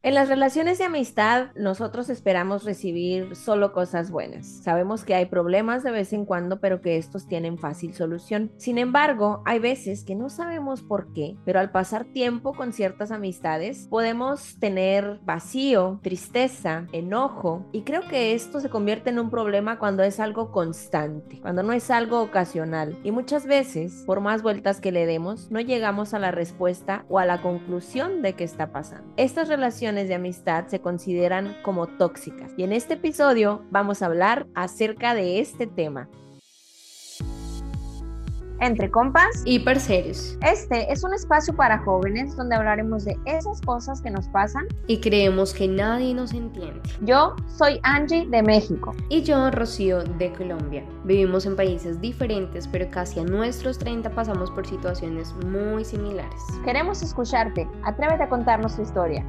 En las relaciones de amistad, nosotros esperamos recibir solo cosas buenas. Sabemos que hay problemas de vez en cuando, pero que estos tienen fácil solución. Sin embargo, hay veces que no sabemos por qué, pero al pasar tiempo con ciertas amistades, podemos tener vacío, tristeza, enojo, y creo que esto se convierte en un problema cuando es algo constante, cuando no es algo ocasional. Y muchas veces, por más vueltas que le demos, no llegamos a la respuesta o a la conclusión de qué está pasando. Estas relaciones de amistad se consideran como tóxicas. Y en este episodio vamos a hablar acerca de este tema. Entre compas y parceros. Este es un espacio para jóvenes donde hablaremos de esas cosas que nos pasan y creemos que nadie nos entiende. Yo soy Angie de México. Y yo, Rocío, de Colombia. Vivimos en países diferentes, pero casi a nuestros 30 pasamos por situaciones muy similares. Queremos escucharte. Atrévete a contarnos tu historia.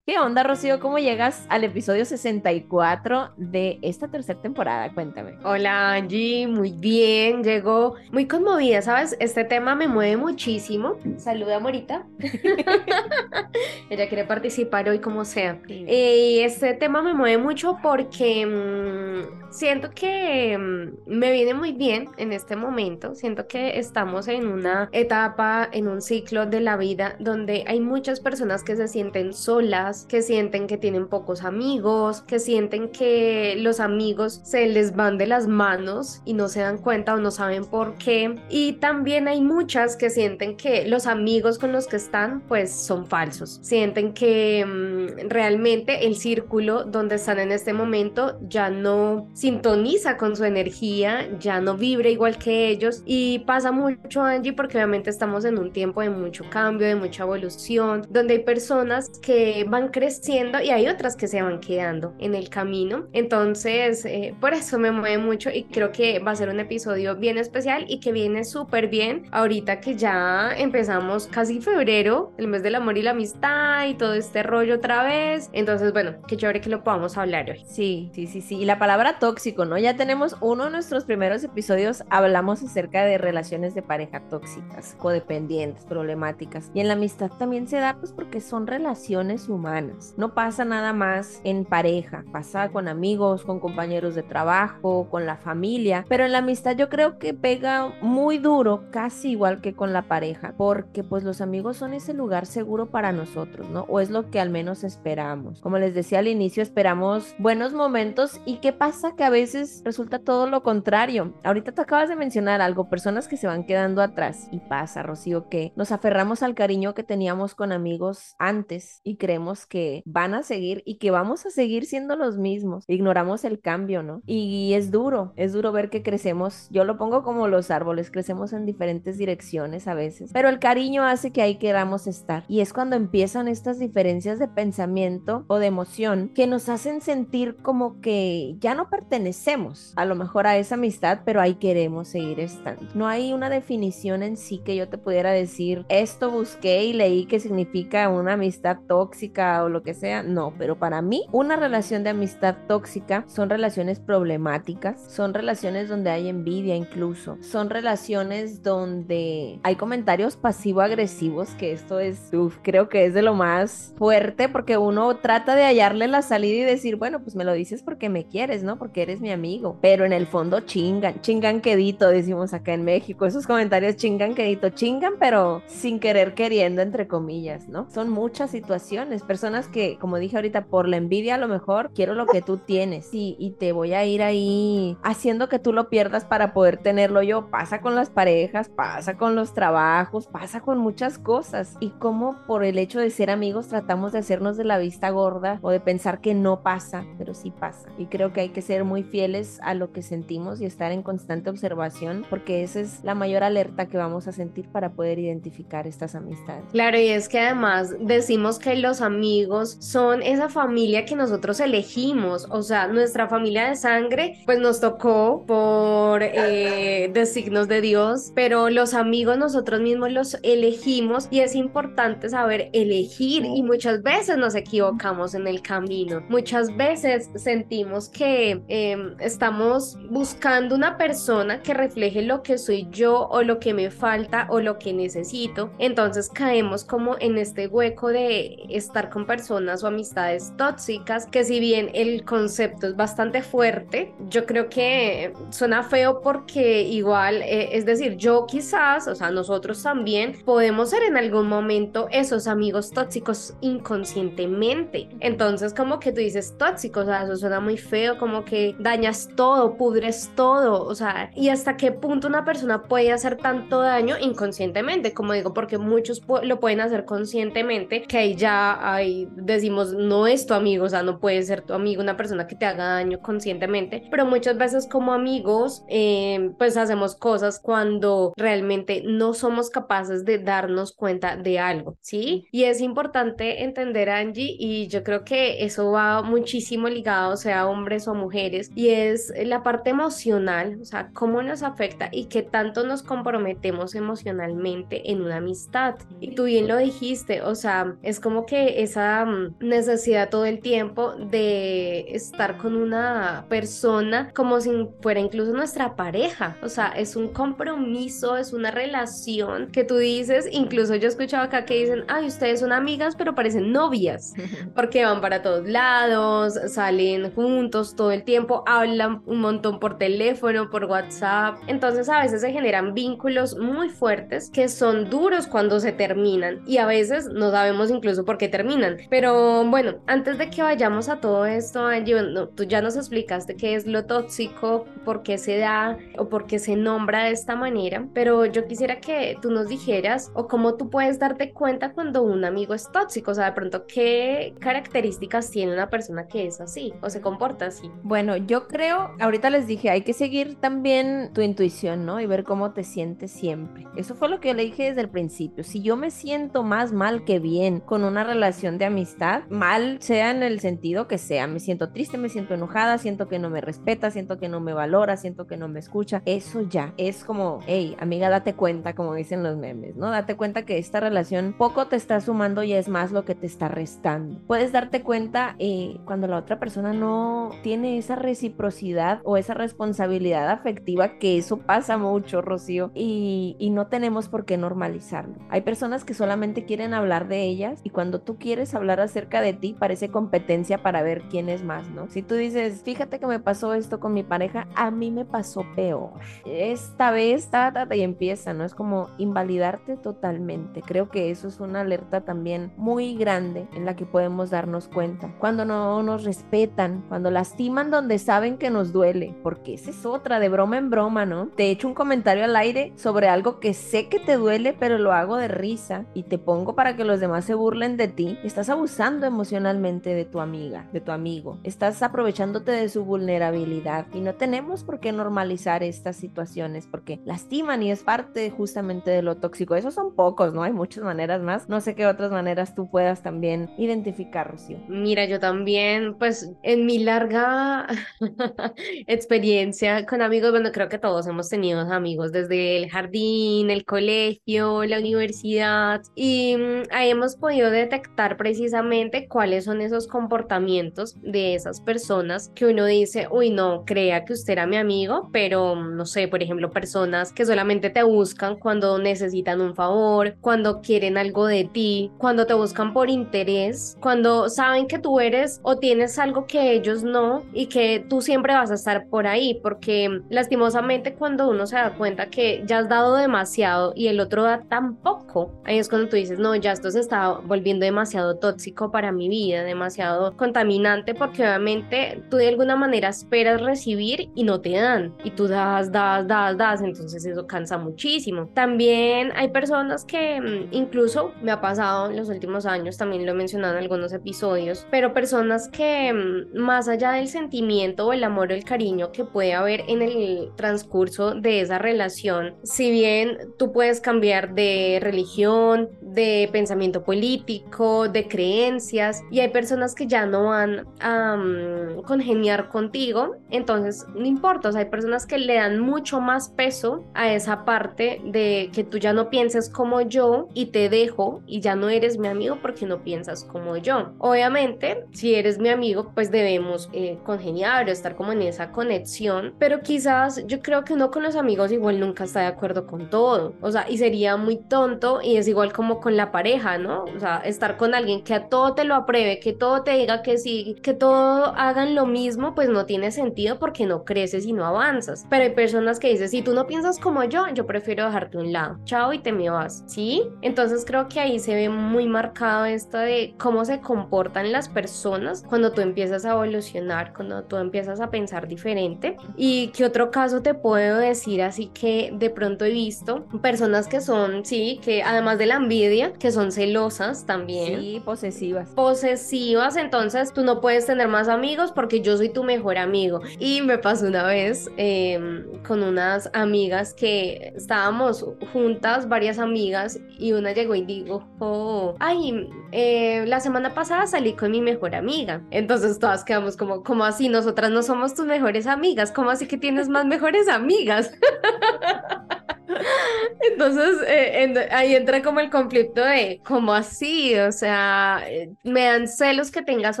¿Qué onda, Rocío? ¿Cómo llegas al episodio 64 de esta tercera temporada? Cuéntame. Hola, Angie. Muy bien. Llegó muy conmovida, ¿sabes? Este tema me mueve muchísimo. Saluda, Morita. Ella quiere participar hoy como sea. Y eh, este tema me mueve mucho porque mm, siento que mm, me viene muy bien en este momento. Siento que estamos en una etapa, en un ciclo de la vida donde hay muchas personas que se sienten solas que sienten que tienen pocos amigos, que sienten que los amigos se les van de las manos y no se dan cuenta o no saben por qué. Y también hay muchas que sienten que los amigos con los que están pues son falsos. Sienten que mm, realmente el círculo donde están en este momento ya no sintoniza con su energía, ya no vibra igual que ellos y pasa mucho Angie porque obviamente estamos en un tiempo de mucho cambio, de mucha evolución, donde hay personas que van creciendo y hay otras que se van quedando en el camino. Entonces, eh, por eso me mueve mucho y creo que va a ser un episodio bien especial y que viene súper bien ahorita que ya empezamos casi febrero, el mes del amor y la amistad y todo este rollo otra vez. Entonces, bueno, qué chévere que lo podamos hablar hoy. Sí, sí, sí, sí. Y la palabra tóxico, ¿no? Ya tenemos uno de nuestros primeros episodios, hablamos acerca de relaciones de pareja tóxicas, codependientes, problemáticas. Y en la amistad también se da, pues porque son relaciones humanas no pasa nada más en pareja, pasa con amigos, con compañeros de trabajo, con la familia, pero en la amistad yo creo que pega muy duro, casi igual que con la pareja, porque pues los amigos son ese lugar seguro para nosotros, ¿no? O es lo que al menos esperamos. Como les decía al inicio, esperamos buenos momentos y qué pasa que a veces resulta todo lo contrario. Ahorita tú acabas de mencionar algo, personas que se van quedando atrás y pasa, Rocío, que nos aferramos al cariño que teníamos con amigos antes y creemos que van a seguir y que vamos a seguir siendo los mismos. Ignoramos el cambio, ¿no? Y es duro, es duro ver que crecemos, yo lo pongo como los árboles, crecemos en diferentes direcciones a veces, pero el cariño hace que ahí queramos estar. Y es cuando empiezan estas diferencias de pensamiento o de emoción que nos hacen sentir como que ya no pertenecemos a lo mejor a esa amistad, pero ahí queremos seguir estando. No hay una definición en sí que yo te pudiera decir, esto busqué y leí que significa una amistad tóxica o lo que sea, no, pero para mí una relación de amistad tóxica son relaciones problemáticas, son relaciones donde hay envidia incluso, son relaciones donde hay comentarios pasivo-agresivos, que esto es, creo que es de lo más fuerte porque uno trata de hallarle la salida y decir, bueno, pues me lo dices porque me quieres, ¿no? Porque eres mi amigo, pero en el fondo chingan, chingan quedito, decimos acá en México, esos comentarios chingan quedito, chingan, pero sin querer queriendo, entre comillas, ¿no? Son muchas situaciones, personas que, como dije ahorita, por la envidia a lo mejor quiero lo que tú tienes y, y te voy a ir ahí haciendo que tú lo pierdas para poder tenerlo yo. Pasa con las parejas, pasa con los trabajos, pasa con muchas cosas. Y como por el hecho de ser amigos tratamos de hacernos de la vista gorda o de pensar que no pasa, pero sí pasa. Y creo que hay que ser muy fieles a lo que sentimos y estar en constante observación porque esa es la mayor alerta que vamos a sentir para poder identificar estas amistades. Claro, y es que además decimos que los amigos amigos son esa familia que nosotros elegimos, o sea, nuestra familia de sangre, pues nos tocó por eh, designos de Dios, pero los amigos nosotros mismos los elegimos y es importante saber elegir y muchas veces nos equivocamos en el camino, muchas veces sentimos que em, estamos buscando una persona que refleje lo que soy yo o lo que me falta o lo que necesito, entonces caemos como en este hueco de estar personas o amistades tóxicas, que si bien el concepto es bastante fuerte, yo creo que suena feo porque igual, eh, es decir, yo quizás, o sea, nosotros también podemos ser en algún momento esos amigos tóxicos inconscientemente. Entonces, como que tú dices tóxicos, o sea, eso suena muy feo, como que dañas todo, pudres todo, o sea, y hasta qué punto una persona puede hacer tanto daño inconscientemente, como digo, porque muchos lo pueden hacer conscientemente, que ahí ya ahí decimos, no es tu amigo, o sea, no puede ser tu amigo una persona que te haga daño conscientemente, pero muchas veces como amigos, eh, pues hacemos cosas cuando realmente no somos capaces de darnos cuenta de algo, ¿sí? Y es importante entender, Angie, y yo creo que eso va muchísimo ligado, sea hombres o mujeres, y es la parte emocional, o sea, cómo nos afecta y qué tanto nos comprometemos emocionalmente en una amistad. Y tú bien lo dijiste, o sea, es como que esa mm, necesidad todo el tiempo de estar con una persona como si fuera incluso nuestra pareja, o sea, es un compromiso, es una relación que tú dices, incluso yo he escuchado acá que dicen, ay, ustedes son amigas, pero parecen novias, porque van para todos lados, salen juntos todo el tiempo, hablan un montón por teléfono, por WhatsApp, entonces a veces se generan vínculos muy fuertes que son duros cuando se terminan y a veces no sabemos incluso por qué terminan. Pero bueno, antes de que vayamos a todo esto, Angie, tú ya nos explicaste qué es lo tóxico, por qué se da o por qué se nombra de esta manera, pero yo quisiera que tú nos dijeras o cómo tú puedes darte cuenta cuando un amigo es tóxico, o sea, de pronto qué características tiene una persona que es así o se comporta así. Bueno, yo creo, ahorita les dije, hay que seguir también tu intuición, ¿no? Y ver cómo te sientes siempre. Eso fue lo que yo le dije desde el principio. Si yo me siento más mal que bien con una relación de amistad, mal sea en el sentido que sea, me siento triste, me siento enojada, siento que no me respeta, siento que no me valora, siento que no me escucha, eso ya es como, hey, amiga, date cuenta, como dicen los memes, ¿no? Date cuenta que esta relación poco te está sumando y es más lo que te está restando. Puedes darte cuenta eh, cuando la otra persona no tiene esa reciprocidad o esa responsabilidad afectiva, que eso pasa mucho, Rocío, y, y no tenemos por qué normalizarlo. Hay personas que solamente quieren hablar de ellas y cuando tú quieres hablar acerca de ti parece competencia para ver quién es más, ¿no? Si tú dices, fíjate que me pasó esto con mi pareja, a mí me pasó peor. Esta vez, ta, ta, y empieza, ¿no? Es como invalidarte totalmente. Creo que eso es una alerta también muy grande en la que podemos darnos cuenta. Cuando no nos respetan, cuando lastiman donde saben que nos duele, porque esa es otra, de broma en broma, ¿no? Te echo un comentario al aire sobre algo que sé que te duele, pero lo hago de risa y te pongo para que los demás se burlen de ti. Estás abusando emocionalmente de tu amiga, de tu amigo. Estás aprovechándote de su vulnerabilidad y no tenemos por qué normalizar estas situaciones porque lastiman y es parte justamente de lo tóxico. Esos son pocos, ¿no? Hay muchas maneras más. No sé qué otras maneras tú puedas también identificar, Rocío. Mira, yo también, pues en mi larga experiencia con amigos, bueno, creo que todos hemos tenido amigos desde el jardín, el colegio, la universidad y mm, ahí hemos podido detectar precisamente cuáles son esos comportamientos de esas personas que uno dice, uy, no, crea que usted era mi amigo, pero mm, no sé, por ejemplo, personas que solamente te buscan cuando necesitan un favor, cuando quieren algo de ti, cuando te buscan por interés, cuando saben que tú eres o tienes algo que ellos no y que tú siempre vas a estar por ahí, porque mm, lastimosamente cuando uno se da cuenta que ya has dado demasiado y el otro da tan poco, ahí es cuando tú dices, no, ya esto se está volviendo demasiado tóxico para mi vida, demasiado contaminante, porque obviamente tú de alguna manera esperas recibir y no te dan, y tú das, das, das, das, entonces eso cansa muchísimo. También hay personas que mm, incluso me ha pasado en los últimos años, también lo he mencionado en algunos episodios, pero personas que mm, más allá del sentimiento o el amor o el cariño que puede haber en el transcurso de esa relación, si bien tú puedes cambiar de religión, de pensamiento político, de de creencias y hay personas que ya no van a mm, congeniar contigo, entonces no importa, o sea, hay personas que le dan mucho más peso a esa parte de que tú ya no pienses como yo y te dejo y ya no eres mi amigo porque no piensas como yo. Obviamente, si eres mi amigo, pues debemos eh, congeniar o estar como en esa conexión, pero quizás yo creo que uno con los amigos igual nunca está de acuerdo con todo, o sea, y sería muy tonto y es igual como con la pareja, ¿no? O sea, estar con alguien que a todo te lo apruebe, que todo te diga que sí, que todo hagan lo mismo, pues no tiene sentido porque no creces y no avanzas. Pero hay personas que dicen, si tú no piensas como yo, yo prefiero dejarte un lado. Chao y te me vas, ¿sí? Entonces creo que ahí se ve muy marcado esto de cómo se comportan las personas cuando tú empiezas a evolucionar, cuando tú empiezas a pensar diferente. Y qué otro caso te puedo decir, así que de pronto he visto personas que son, sí, que además de la envidia, que son celosas también. Sí, posesivas. Posesivas, entonces tú no puedes tener más amigos porque yo soy tu mejor amigo. Y me pasó una vez em, con unas amigas que estábamos juntas, varias amigas, y una llegó y dijo, oh, ay, eh, la semana pasada salí con mi mejor amiga. Entonces todas quedamos como, como así? Nosotras no somos tus mejores amigas. ¿Cómo así que tienes más mejores amigas? Entonces eh, ahí entra como el conflicto de, ¿cómo así? O sea, eh, me dan celos que tengas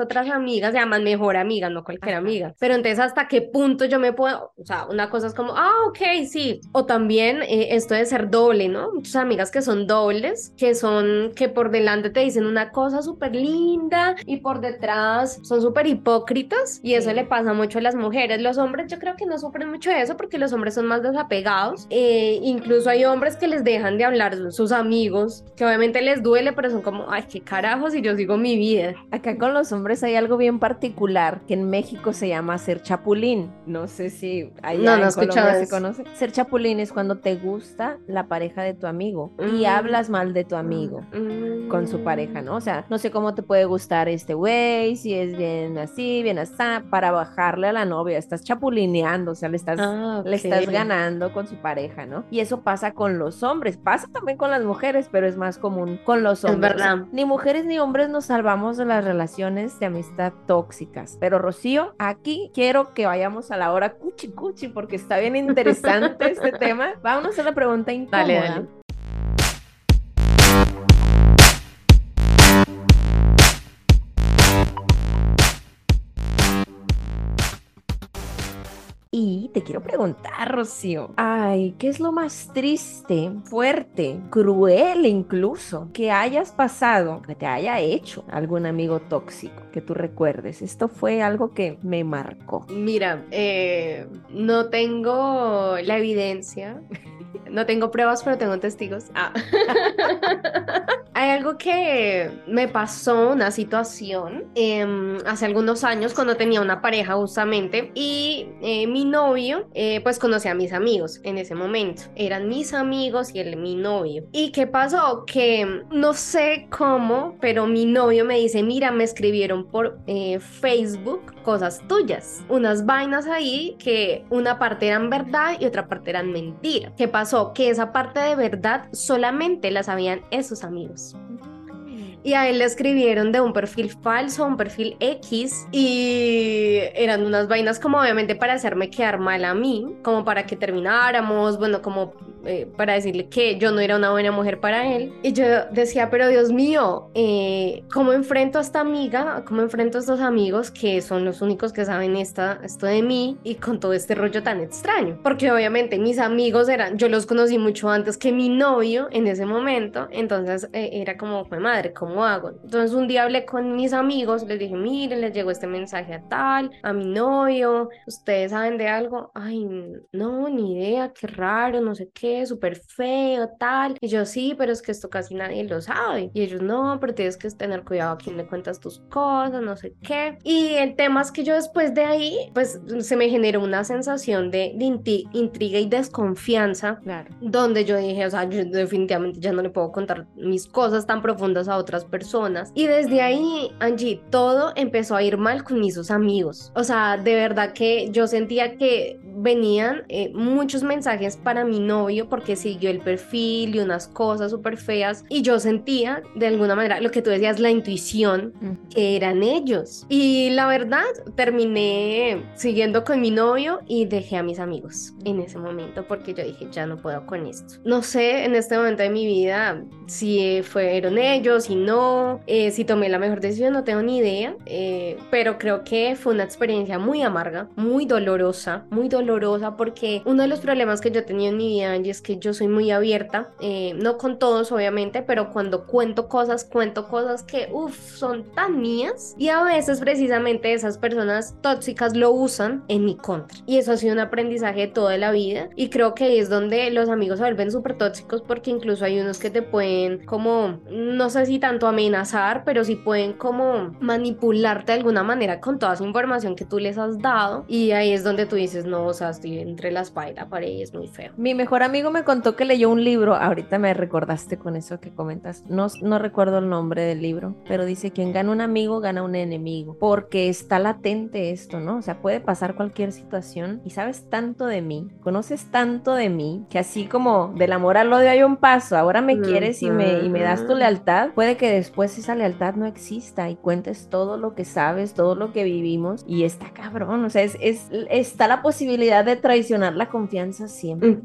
otras amigas, llaman mejor amiga, no cualquier amiga. Pero entonces, ¿hasta qué punto yo me puedo? O sea, una cosa es como, ah, ok, sí. O también eh, esto de ser doble, ¿no? Muchas amigas que son dobles, que son, que por delante te dicen una cosa súper linda y por detrás son súper hipócritas y eso le pasa mucho a las mujeres. Los hombres yo creo que no sufren mucho de eso porque los hombres son más desapegados. Eh, Incluso hay hombres que les dejan de hablar sus amigos, que obviamente les duele, pero son como, ay, qué carajos, y yo sigo mi vida. Acá con los hombres hay algo bien particular que en México se llama ser chapulín. No sé si allá no, en Colombia se conoce. Ser chapulín es cuando te gusta la pareja de tu amigo y mm. hablas mal de tu amigo mm. con su pareja, ¿no? O sea, no sé cómo te puede gustar este güey, si es bien así, bien así, para bajarle a la novia. Estás chapulineando, o sea, le estás, ah, le estás ganando con su pareja, ¿no? Y eso pasa con los hombres, pasa también con las mujeres, pero es más común con los hombres. Es verdad. Ni mujeres ni hombres nos salvamos de las relaciones de amistad tóxicas. Pero Rocío, aquí quiero que vayamos a la hora cuchi cuchi porque está bien interesante este tema. Vámonos a la pregunta incómoda. Y te quiero preguntar, Rocío, ay, ¿qué es lo más triste, fuerte, cruel incluso que hayas pasado, que te haya hecho algún amigo tóxico que tú recuerdes? Esto fue algo que me marcó. Mira, eh, no tengo la evidencia no tengo pruebas, pero tengo testigos. Ah. Hay algo que me pasó, una situación, em, hace algunos años cuando tenía una pareja justamente y eh, mi novio eh, pues conocía a mis amigos en ese momento. Eran mis amigos y él mi novio. ¿Y qué pasó? Que no sé cómo, pero mi novio me dice, mira, me escribieron por eh, Facebook cosas tuyas, unas vainas ahí que una parte eran verdad y otra parte eran mentira. ¿Qué pasó? Que esa parte de verdad solamente la sabían esos amigos. Y a él le escribieron de un perfil falso, un perfil X, y eran unas vainas como obviamente para hacerme quedar mal a mí, como para que termináramos, bueno, como eh, para decirle que yo no era una buena mujer para él. Y yo decía, pero Dios mío, eh, ¿cómo enfrento a esta amiga? ¿Cómo enfrento a estos amigos que son los únicos que saben esta, esto de mí y con todo este rollo tan extraño? Porque obviamente mis amigos eran, yo los conocí mucho antes que mi novio en ese momento, entonces eh, era como, fue madre, ¿cómo hago? Entonces un día hablé con mis amigos, les dije, miren, les llegó este mensaje a tal, a mi novio, ¿ustedes saben de algo? Ay, no, ni idea, qué raro, no sé qué súper feo, tal. Y yo, sí, pero es que esto casi nadie lo sabe. Y ellos, no, pero tienes que tener cuidado a quién le cuentas tus cosas, no sé qué. Y el tema es que yo después de ahí, pues se me generó una sensación de, intriga y desconfianza, claro. donde yo dije, o sea, yo definitivamente ya no le puedo contar mis cosas tan profundas a otras personas. Y desde ahí, Angie, todo empezó a ir mal con mis amigos. O sea, de verdad que yo sentía que venían eh, muchos mensajes para mi novio porque siguió el perfil y unas cosas súper feas y yo sentía de alguna manera lo que tú decías, la intuición, que eran ellos. Y la verdad, terminé siguiendo con mi novio y dejé a mis amigos en ese momento porque yo dije, ya no puedo con esto. No sé en este momento de mi vida si fueron ellos, si no, eh, si tomé la mejor decisión, no tengo ni idea, eh, pero creo que fue una experiencia muy amarga, muy dolorosa, muy dolorosa porque uno de los problemas que yo tenía en mi vida y es que yo soy muy abierta, eh, no con todos obviamente, pero cuando cuento cosas, cuento cosas que, uff, son tan mías y a veces precisamente esas personas tóxicas lo usan en mi contra. Y eso ha sido un aprendizaje de toda la vida y creo que es donde los amigos se vuelven súper tóxicos porque incluso hay unos que te pueden como, no sé si tanto amenazar, pero sí pueden como manipularte de alguna manera con toda esa información que tú les has dado y ahí es donde tú dices, no, o sea, estoy entre la espalda y la pared y es muy feo. Mi mejor amigo me contó que leyó un libro, ahorita me recordaste con eso que comentas, no, no recuerdo el nombre del libro, pero dice, quien gana un amigo, gana un enemigo, porque está latente esto, ¿no? O sea, puede pasar cualquier situación y sabes tanto de mí, conoces tanto de mí, que así como del amor al odio hay un paso, ahora me quieres y me, y me das tu lealtad, puede que después esa lealtad no exista y cuentes todo lo que sabes, todo lo que vivimos y está cabrón, o sea, es, es está la posibilidad de traicionar la confianza siempre,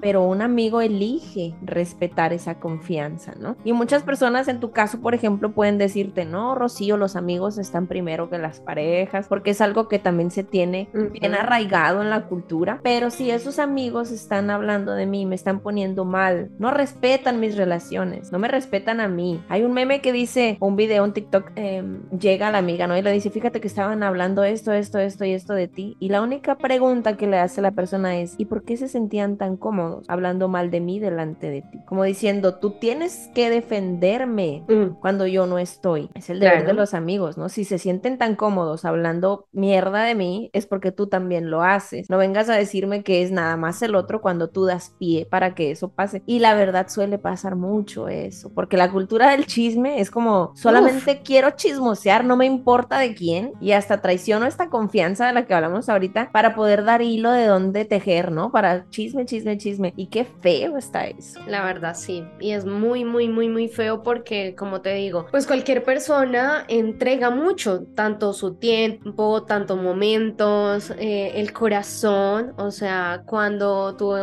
pero un amigo elige respetar esa confianza, ¿no? Y muchas personas en tu caso, por ejemplo, pueden decirte, no, Rocío, los amigos están primero que las parejas, porque es algo que también se tiene bien arraigado en la cultura, pero si esos amigos están hablando de mí, me están poniendo mal, no respetan mis relaciones, no me respetan a mí. Hay un meme que dice, un video, un TikTok, em, llega a la amiga, ¿no? Y le dice, fíjate que estaban hablando esto, esto, esto y esto de ti. Y la única pregunta que le hace la persona es, ¿y por qué se sentían tan cómodos hablando mal de mí delante de ti? Como diciendo, tú tienes que defenderme mm. cuando yo no estoy. Es el deber de los amigos, ¿no? Si se sienten tan cómodos hablando mierda de mí, es porque tú también lo haces. No vengas a decirme que es nada más el otro cuando tú das pie para que eso pase. Y la verdad suele pasar mucho eso, porque la cultura del chisme es como solamente quiero chismosear, no me importa de quién, y hasta traiciono esta confianza de la que hablamos ahorita para poder dar hilo de dónde tejer, ¿no? Para chisme, chisme, chisme. Y qué feo está eso. La verdad, sí. Y es muy, muy, muy, muy feo porque, como te digo, pues cualquier persona entrega mucho, tanto su tiempo, tanto momentos, eh, el corazón. O sea, cuando tú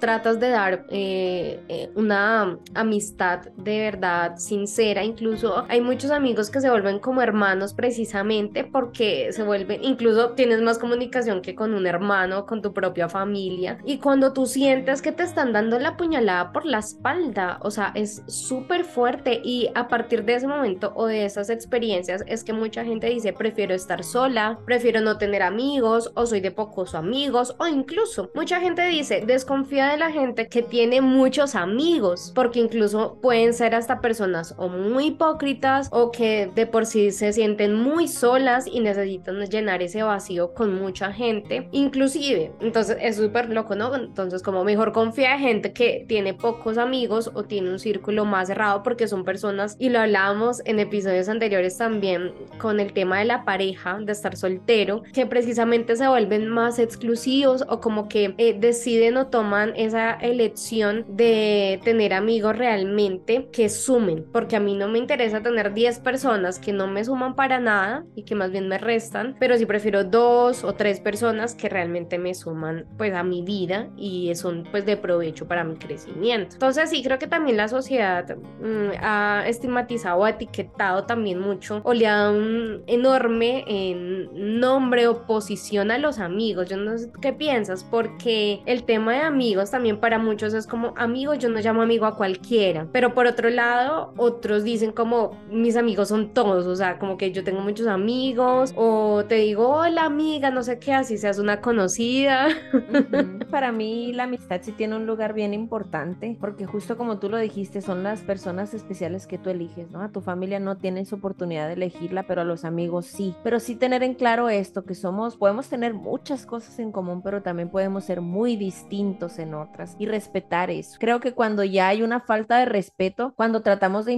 tratas de dar eh, eh, una amistad de verdad sincera, incluso hay muchos amigos que se vuelven como hermanos precisamente porque se vuelven, incluso tienes más comunicación que con un hermano, con tu propia familia. Y cuando tú sientes que te están dando la puñalada por la espalda, o sea, es súper fuerte y a partir de ese momento o de esas experiencias es que mucha gente dice, prefiero estar sola, prefiero no tener amigos o soy de pocos amigos o incluso mucha gente dice, desconfía de la gente que tiene muchos amigos porque incluso pueden ser hasta personas o muy hipócritas o que de por sí se sienten muy solas y necesitan llenar ese vacío con mucha gente, inclusive. Entonces es súper loco, ¿no? Entonces como mejor confía en gente que tiene pocos amigos o tiene un círculo más cerrado porque son personas, y lo hablábamos en episodios anteriores también con el tema de la pareja, de estar soltero, que precisamente se vuelven más exclusivos o como que eh, deciden o toman esa elección de tener amigos realmente que sumen, porque a mí no me interesa tener 10 personas que no me suman para nada y que más bien me restan, pero sí prefiero dos o tres personas que realmente me suman pues a mi vida y son pues de provecho para mi crecimiento. Entonces sí creo que también la sociedad mm, ha estigmatizado, ha etiquetado también mucho o le ha dado un enorme en nombre o posición a los amigos. Yo no sé qué piensas porque el tema de amigos también para muchos es como amigos, yo no llamo amigo a cualquiera, pero por otro lado otros dicen como mis amigos son todos, o sea, como que yo tengo muchos amigos o te digo hola amiga, no sé qué, así seas una conocida. Para mí la amistad sí tiene un lugar bien importante, porque justo como tú lo dijiste, son las personas especiales que tú eliges, ¿no? A tu familia no tienes oportunidad de elegirla, pero a los amigos sí. Pero sí tener en claro esto, que somos, podemos tener muchas cosas en común, pero también podemos ser muy distintos en otras y respetar eso. Creo que cuando ya hay una falta de respeto, cuando tratamos de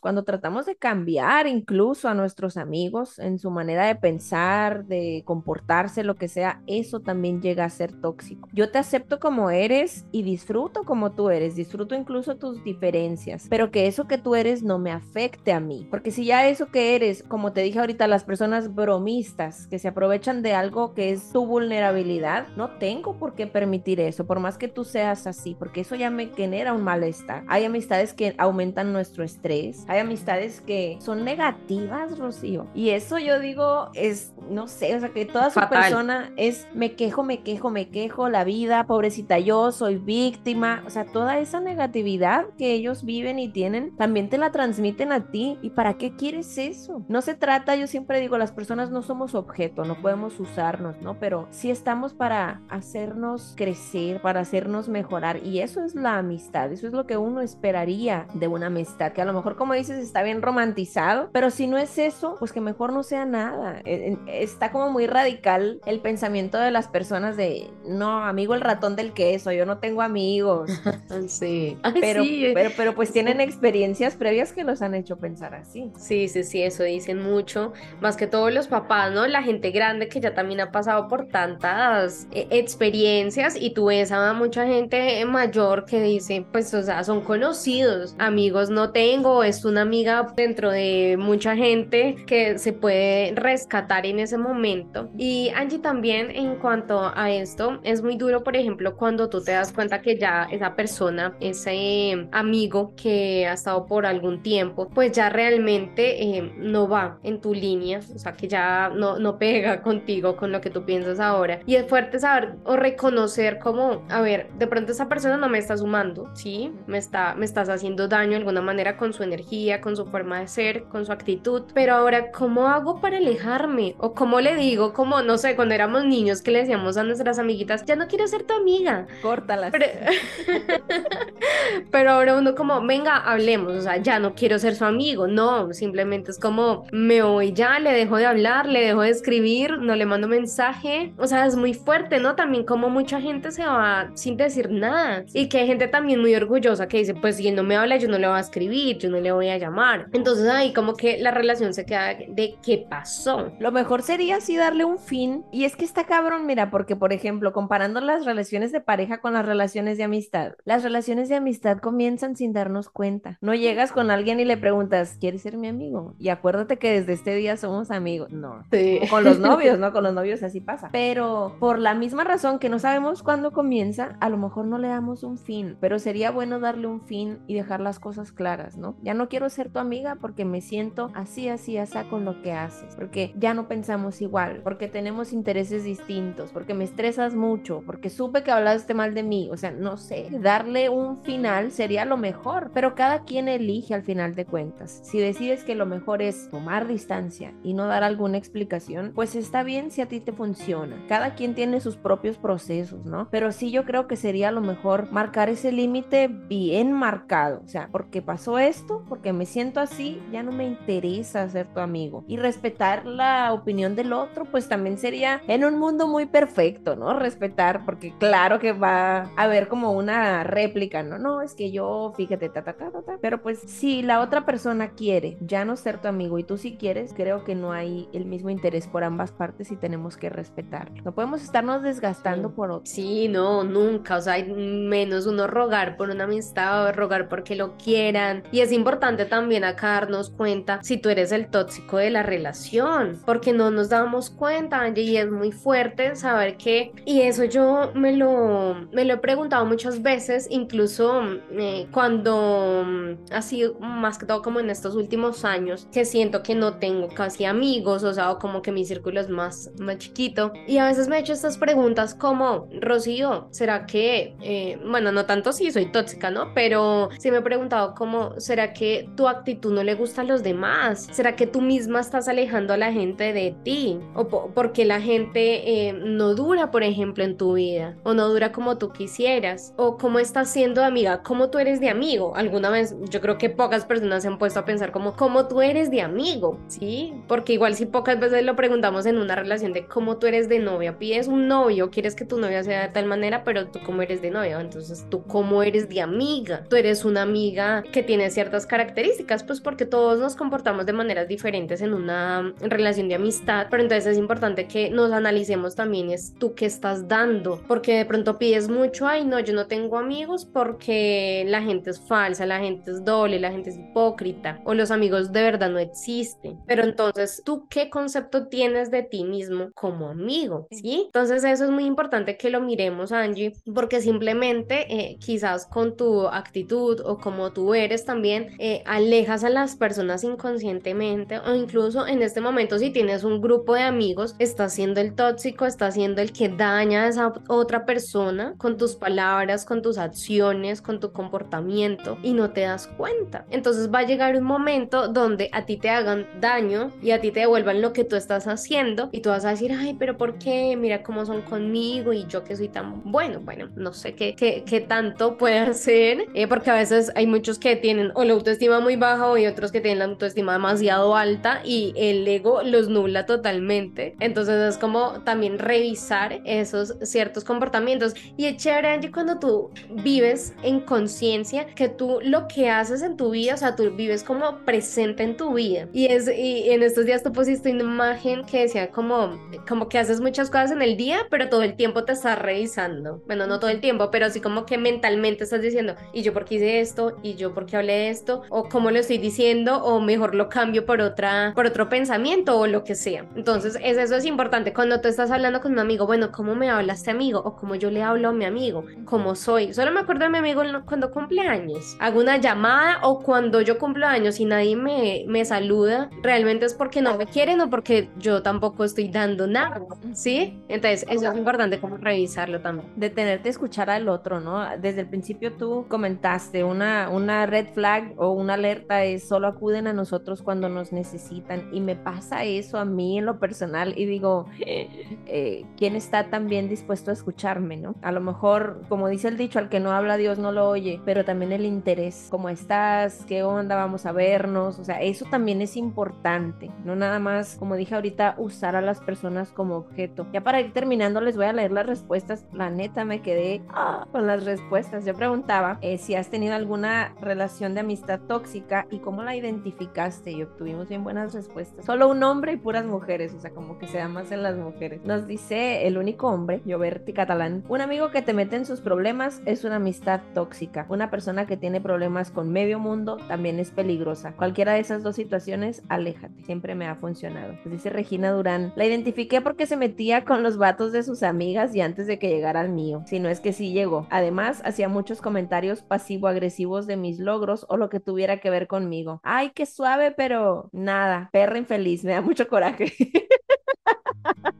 cuando tratamos de cambiar incluso a nuestros amigos en su manera de pensar, de comportarse, lo que sea, eso también llega a ser tóxico. Yo te acepto como eres y disfruto como tú eres, disfruto incluso tus diferencias, pero que eso que tú eres no me afecte a mí, porque si ya eso que eres, como te dije ahorita, las personas bromistas que se aprovechan de algo que es tu vulnerabilidad, no tengo por qué permitir eso, por más que tú seas así, porque eso ya me genera un malestar. Hay amistades que aumentan nuestro estrés, hay amistades que son negativas, Rocío, y eso yo digo es, no sé, o sea, que toda su persona es me quejo, me quejo, me quejo, la vida, pobrecita yo, soy víctima, o sea, toda esa negatividad que ellos viven y tienen, también te la transmiten a ti. ¿Y para qué quieres eso? No se trata, yo siempre digo, las personas no somos objeto, no podemos usarnos, ¿no? Pero sí estamos para hacernos crecer, para hacernos mejorar. Y eso es la amistad, eso es lo que uno esperaría de una amistad, que a lo mejor, como dices, está bien romantizado, pero si no es eso, pues que mejor no sea nada. E, está como muy radical el pensamiento de las personas de, no, amigo el ratón del queso, yo no tengo amigos. sí. pero, pero, pero pues tienen experiencias previas que los han hecho pensar así. Sí, sí, sí, eso dicen mucho, más que todos los papás, ¿no? La gente grande que ya también ha pasado por tantas eh, experiencias y tú ves a mucha gente mayor que dice, pues, o sea, son conocidos, amigos no tengo, es una amiga dentro de mucha gente que se puede rescatar en ese momento. Y Angie también en cuanto a esto, es muy duro, por ejemplo, cuando tú te das cuenta que ya esa persona, ese amigo que ha estado por algún tiempo, pues ya realmente eh, no va en tu línea, o sea, que ya no, no pega contigo, con lo que tú piensas ahora. Y es fuerte saber o reconocer como, a ver, de pronto esa persona no me está sumando, ¿sí? Me, está, me estás haciendo daño de alguna manera su energía, con su forma de ser, con su actitud, pero ahora, ¿cómo hago para alejarme? O cómo le digo, como, no sé, cuando éramos niños que le decíamos a nuestras amiguitas, ya no quiero ser tu amiga. Córtalas. Pero, pero ahora uno como, venga, hablemos, o sea, ya no quiero ser su amigo, no, simplemente es como, me voy ya, le dejo de hablar, le dejo de escribir, no le mando mensaje, o sea, es muy fuerte, ¿no? También como mucha gente se va sin decir nada y que hay gente también muy orgullosa que dice, pues si él no me habla, yo no le voy a escribir, yo no le voy a llamar. Entonces ahí como que la relación se queda de qué pasó. Lo mejor sería así darle un fin y es que está cabrón, mira, porque por ejemplo, comparando las relaciones de pareja con las relaciones de amistad, las relaciones de amistad comienzan sin darnos cuenta. No llegas con alguien y le preguntas, ¿quieres ser mi amigo? Y acuérdate que desde este día somos amigos. No. Con los novios, ¿no? Con los novios así pasa. Pero por la misma razón que no sabemos cuándo comienza, a lo mejor no le damos un fin, pero sería bueno darle un fin y dejar las cosas claras, ¿no? Ya no quiero ser tu amiga porque me siento así, así, así con lo que haces, porque ya no pensamos igual, porque tenemos intereses distintos, porque me estresas mucho, porque supe que hablaste mal de mí, o sea, no sé, darle un final sería lo mejor, pero cada quien elige al final de cuentas. Si decides que lo mejor es tomar distancia y no dar alguna explicación, pues está bien si a ti te funciona. Cada quien tiene sus propios procesos, ¿no? Pero sí yo creo que sería lo mejor marcar ese límite bien marcado, o sea, porque pasó esto, porque me siento así, ya no me interesa ser tu amigo. Y respetar la opinión del otro, pues también sería en un mundo muy perfecto, ¿no? Respetar, porque claro que va a haber como una réplica, ¿no? No, es que yo, fíjate, ta, ta, ta, ta, ta. Pero pues si la otra persona quiere ya no ser tu amigo y tú sí quieres, creo que no hay el mismo interés por ambas partes y tenemos que respetarlo. No podemos estarnos desgastando por otro. Sí, no, nunca. O sea, menos uno rogar por una amistad o rogar porque lo quieran. Y es importante también acá darnos cuenta si tú eres el tóxico de la relación, porque no nos damos cuenta, y es muy fuerte saber que, y eso yo me lo, me lo he preguntado muchas veces, incluso eh, cuando mm, sido más que todo como en estos últimos años, que siento que no tengo casi amigos, o sea, como que mi círculo es más, más chiquito, y a veces me he hecho estas preguntas como, Rocío, ¿será que, eh, bueno, no tanto si soy tóxica, ¿no? Pero sí me he preguntado como, ¿será que tu actitud no le gusta a los demás? ¿Será que tú misma estás alejando a la gente de ti? ¿O porque la gente eh, no dura, por ejemplo, en tu vida? ¿O no dura como tú quisieras? ¿O cómo estás siendo amiga? ¿Cómo tú eres de amigo? Alguna vez, yo creo que pocas personas se han puesto a pensar como, ¿cómo tú eres de amigo? ¿Sí? Porque igual si pocas veces lo preguntamos en una relación de cómo tú eres de novia, pides un novio, quieres que tu novia sea de tal manera, pero tú cómo eres de novia, entonces tú cómo eres de amiga. Tú eres una amiga que tiene ciertas características, pues porque todos nos comportamos de maneras diferentes en una relación de amistad, pero entonces es importante que nos analicemos también es tú que estás dando, porque de pronto pides mucho, ay no, yo no tengo amigos porque la gente es falsa, la gente es doble, la gente es hipócrita, o los amigos de verdad no existen. Pero entonces, ¿tú qué concepto tienes de ti mismo como amigo? ¿Sí? Entonces eso es muy importante que lo miremos, Angie, porque simplemente eh, quizás con tu actitud o como tú eres también, eh, alejas a las personas inconscientemente o incluso en este momento si tienes un grupo de amigos, estás siendo el tóxico, estás siendo el que daña a esa otra persona con tus palabras, con tus acciones, con tu comportamiento y no te das cuenta. Entonces va a llegar un momento donde a ti te hagan daño y a ti te devuelvan lo que tú estás haciendo y tú vas a decir, ay, pero ¿por qué? Mira cómo son conmigo y yo que soy tan bueno. Bueno, no sé qué, qué, qué tanto puede hacer, eh, porque a veces hay muchos que tienen o la autoestima muy baja o hay otros que tienen la autoestima demasiado alta y el ego los nubla totalmente. Entonces es como también revisar esos ciertos comportamientos. Y es chévere, Angie, cuando tú vives en conciencia que tú lo que haces en tu vida, o sea, tú vives como presente en tu vida. Y, es, y en estos días tú pusiste una imagen que decía como, como que haces muchas cosas en el día, pero todo el tiempo te estás revisando. Bueno, no todo el tiempo, pero así como que mentalmente estás diciendo, ¿y yo por qué hice esto? ¿Y yo por qué hablé de esto? ¿O cómo lo estoy diciendo? ¿O mejor lo cambio por, otra, por otro pensamiento o lo que sea? Entonces, es, eso es importante. Cuando tú estás hablando con un amigo, bueno, ¿cómo me habla este amigo? O cómo yo le hablo a mi amigo, cómo soy. Solo me acuerdo de mi amigo cuando cumple años. Hago una llamada o cuando yo cumplo años y nadie me, me saluda, realmente es porque no me quieren o porque yo tampoco estoy dando nada, ¿sí? Entonces, eso es importante como revisarlo también. Detenerte a escuchar al otro, ¿no? Desde el principio tú comentaste una, una red flag o una alerta es solo acuden a nosotros cuando nos necesitan y me pasa eso a mí en lo personal y digo, eh, ¿quién está también dispuesto a escucharme, no? A lo mejor, como dice el dicho, al que no habla Dios no lo oye, pero también el interés, ¿cómo estás? ¿Qué onda? Vamos a vernos, o sea, eso también es importante, no nada más, como dije ahorita, usar a las personas como objeto. Ya para ir terminando les voy a leer las respuestas, la neta me quedé ah, con las respuestas. Yo preguntaba eh, si has tenido alguna relación de amistad tóxica y cómo la identificaste y obtuvimos bien buenas respuestas. Solo un hombre y puras mujeres, o sea, como que se da más en las mujeres. Nos dice el único hombre, Lloberti Catalán, un amigo que te mete en sus problemas es una amistad tóxica. Una persona que tiene problemas con medio mundo también es peligrosa. Cualquiera de esas dos situaciones, aléjate. Siempre me ha funcionado. Pues dice Regina Durán, la identifiqué porque se metía con los vatos de sus amigas y antes de que llegara al mío. Si no es que sí llegó. Además, hacía muchos comentarios pasivo-agresivos de mis logros o lo que tuviera que ver conmigo. Ay, qué suave, pero nada. Perra infeliz, me da mucho coraje.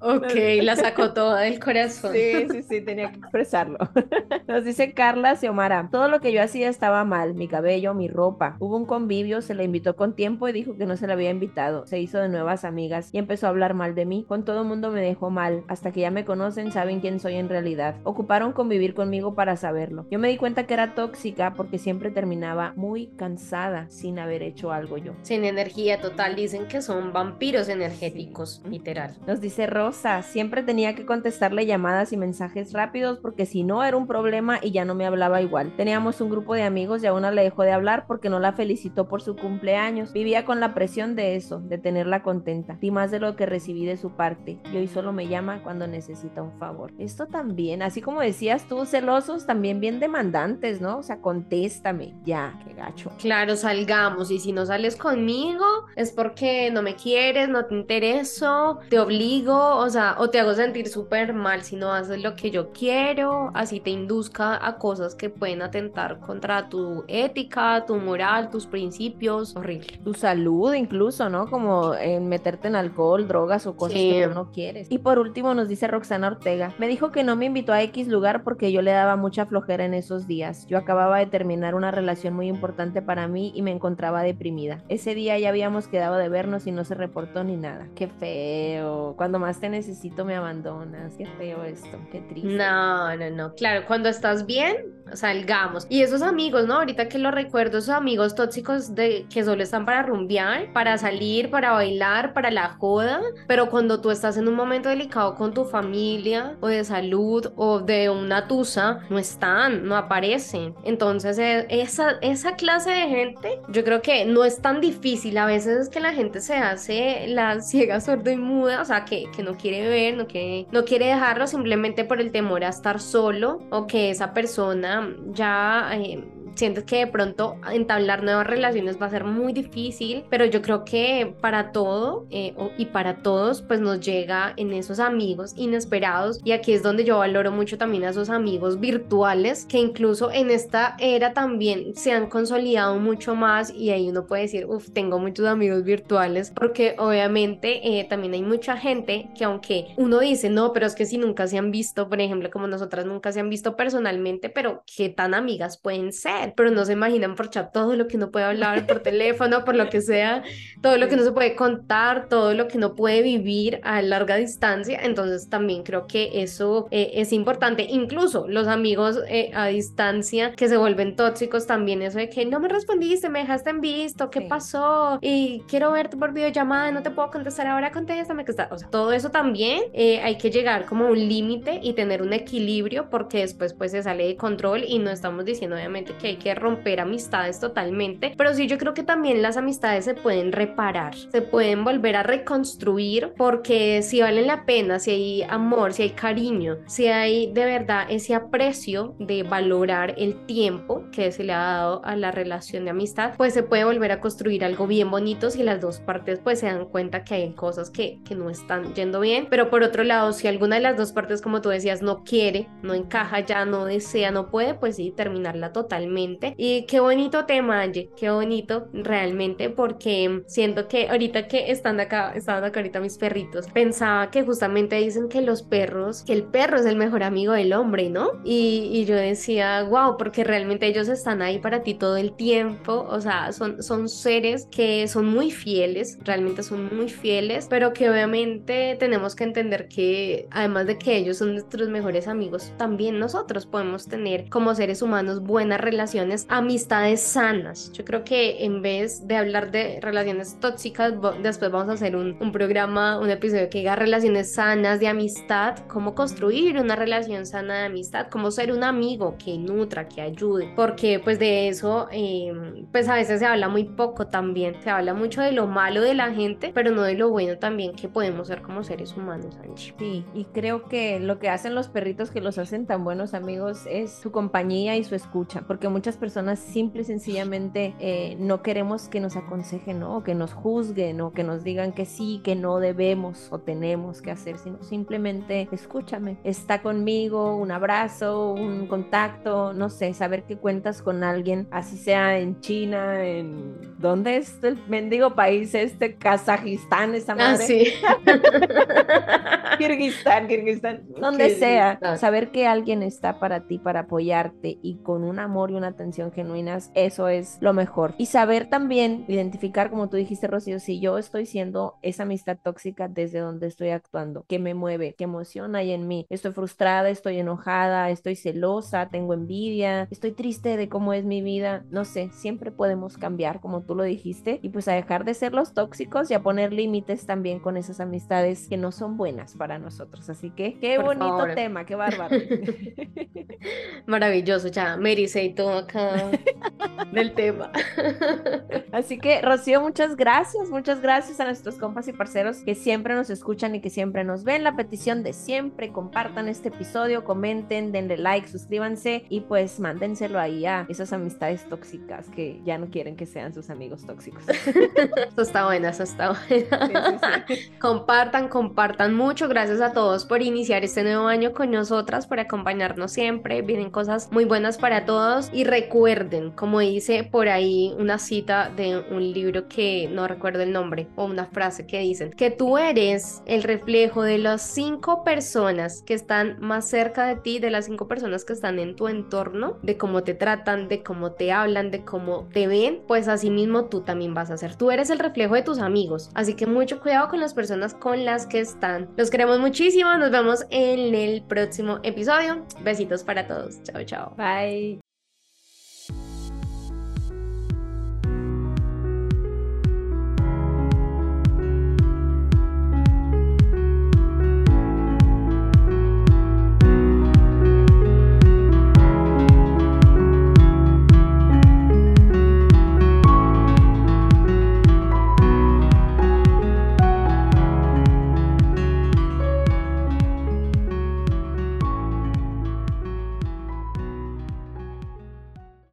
Ok, la sacó toda del corazón. Sí, sí, sí, tenía que expresarlo. Nos dice Carla Xiomara, todo lo que yo hacía estaba mal, mi cabello, mi ropa. Hubo un convivio, se le invitó con tiempo y dijo que no se le había invitado. Se hizo de nuevas amigas y empezó a hablar mal de mí. Con todo el mundo me dejó mal. Hasta que ya me conocen, saben quién soy en realidad. Ocuparon convivir conmigo para saberlo. Yo me di cuenta que era tóxica porque siempre terminaba muy cansada sin haber hecho algo yo. Sin energía total, dicen que son vampiros energéticos, literal. Nos dice Rosa, siempre tenía que contestarle llamadas y mensajes rápidos porque si no era un problema y ya no me hablaba igual. Teníamos un grupo de amigos y a una le dejó de hablar porque no la felicitó por su cumpleaños. Vivía con la presión de eso, de tenerla contenta. Di más de lo que recibí de su parte y hoy solo me llama cuando necesita un favor. Esto también, así como decías tú, celosos, también bien demandantes, ¿no? O sea, contéstame, ya, qué gacho. Claro, salgamos y si no sales conmigo es porque no me quieres, no te intereso, te obligo, o sea, o te hago sentir súper mal si no haces lo que yo quiero, así te induzca a cosas que pueden atentar contra tu ética, tu moral, tus principios, horrible. Tu salud incluso, ¿no? Como en meterte en alcohol, drogas o cosas que no quieres. Y por último nos dice Roxana Ortega, me dijo que no me invitó a X lugar porque yo le daba mucha flojera en esos días. Yo acababa de terminar una relación muy importante para mí y me encontraba deprimida. Ese día ya habíamos quedado de vernos y no se reportó ni nada. Qué feo. Cuando más te necesito me abandonas. Qué feo esto. Qué triste. No, no, no. Claro, cuando estás bien, salgamos. Y esos amigos, ¿no? Ahorita que lo recuerdo, esos amigos tóxicos de que solo están para rumbear, para salir, para bailar, para la joda, pero cuando tú estás en un momento delicado con tu familia o de salud o de una tusa, no están, no aparecen. Entonces, e, esa, esa clase de gente, yo creo que no es tan difícil. A veces es que la gente se hace la ciega, sorda y muda, o sea, que, que no quiere ver, no quiere, no quiere dejarlo simplemente por el temor a estar solo o que esa persona ya... Eh, sientes que de pronto entablar nuevas relaciones va a ser muy difícil, pero yo creo que para todo eh, y para todos pues nos llega en esos amigos inesperados y aquí es donde yo valoro mucho también a esos amigos virtuales que incluso en esta era también se han consolidado mucho más y ahí uno puede decir, uff, tengo muchos amigos virtuales porque obviamente eh, también hay mucha gente que aunque uno dice, no, pero es que si nunca se han visto, por ejemplo, como nosotras nunca se han visto personalmente, pero qué tan amigas pueden ser pero no se imaginan por chat todo lo que no puede hablar por teléfono, por lo que sea, todo lo que no se puede contar, todo lo que no puede vivir a larga distancia. Entonces también creo que eso eh, es importante. Incluso los amigos eh, a distancia que se vuelven tóxicos también, eso de que no me respondiste, me dejaste en visto, ¿qué pasó? Y quiero verte por videollamada, no te puedo contestar ahora, contéstame que está. O sea, todo eso también eh, hay que llegar como a un límite y tener un equilibrio porque después pues se sale de control y no estamos diciendo obviamente que hay que romper amistades totalmente, pero sí yo creo que también las amistades se pueden reparar, se pueden volver a reconstruir porque si valen la pena, si hay amor, si hay cariño, si hay de verdad ese aprecio de valorar el tiempo que se le ha dado a la relación de amistad, pues se puede volver a construir algo bien bonito si las dos partes pues se dan cuenta que hay cosas que, que no están yendo bien, pero por otro lado, si alguna de las dos partes, como tú decías, no quiere, no encaja ya, no desea, no puede, pues sí, terminarla totalmente y qué bonito tema, Angie, qué bonito realmente, porque siento que ahorita que están acá, estaban acá ahorita mis perritos, pensaba que justamente dicen que los perros, que el perro es el mejor amigo del hombre, ¿no? Y, y yo decía, wow, porque realmente ellos están ahí para ti todo el tiempo, o sea, son, son seres que son muy fieles, realmente son muy fieles, pero que obviamente tenemos que entender que además de que ellos son nuestros mejores amigos, también nosotros podemos tener como seres humanos buenas relaciones amistades sanas. Yo creo que en vez de hablar de relaciones tóxicas, después vamos a hacer un, un programa, un episodio que diga relaciones sanas de amistad, cómo construir una relación sana de amistad, cómo ser un amigo que nutra, que ayude, porque pues de eso, em, pues a veces se habla muy poco también, se habla mucho de lo malo de la gente, pero no de lo bueno también que podemos ser como seres humanos, Angie. Sí, y creo que lo que hacen los perritos que los hacen tan buenos amigos es su compañía y su escucha, porque muchas personas simple y sencillamente eh, no queremos que nos aconsejen, ¿no? O que nos juzguen o que nos digan que sí, que no debemos o tenemos que hacer, sino simplemente escúchame, está conmigo, un abrazo, un contacto, no sé, saber que cuentas con alguien, así sea en China, en... ¿Dónde es el mendigo país este? Kazajistán, esa ah, madre. Ah, sí. Kirguistán, Kirguistán, donde sea, saber que alguien está para ti, para apoyarte y con un amor y una atención genuinas, eso es lo mejor. Y saber también identificar, como tú dijiste, Rocío, si yo estoy siendo esa amistad tóxica desde donde estoy actuando, qué me mueve, qué emoción hay en mí. Estoy frustrada, estoy enojada, estoy celosa, tengo envidia, estoy triste de cómo es mi vida. No sé, siempre podemos cambiar, como tú lo dijiste, y pues a dejar de ser los tóxicos y a poner límites también con esas amistades que no son buenas para nosotros. Así que qué bonito tema, qué bárbaro. Maravilloso, ya, Mary y todo del tema. Así que, Rocío, muchas gracias, muchas gracias a nuestros compas y parceros que siempre nos escuchan y que siempre nos ven. La petición de siempre, compartan este episodio, comenten, denle like, suscríbanse y pues mándenselo ahí a esas amistades tóxicas que ya no quieren que sean sus amigos tóxicos. Eso está bueno, eso está bueno. Compartan, compartan mucho. Gracias a todos por iniciar este nuevo año con nosotras, por acompañarnos siempre. Vienen cosas muy buenas para todos y recuerden, como dice por ahí una cita de un libro que no recuerdo el nombre o una frase que dicen, que tú eres el reflejo de las cinco personas que están más cerca de ti, de las cinco personas que están en tu entorno, de cómo te tratan, de cómo te hablan, de cómo te ven, pues así mismo tú también vas a ser. Tú eres el reflejo de tus amigos, así que mucho cuidado con las personas con las que están. Los queremos muchísimo, nos vemos en el próximo episodio. Besitos para todos. Chao, chao. Bye.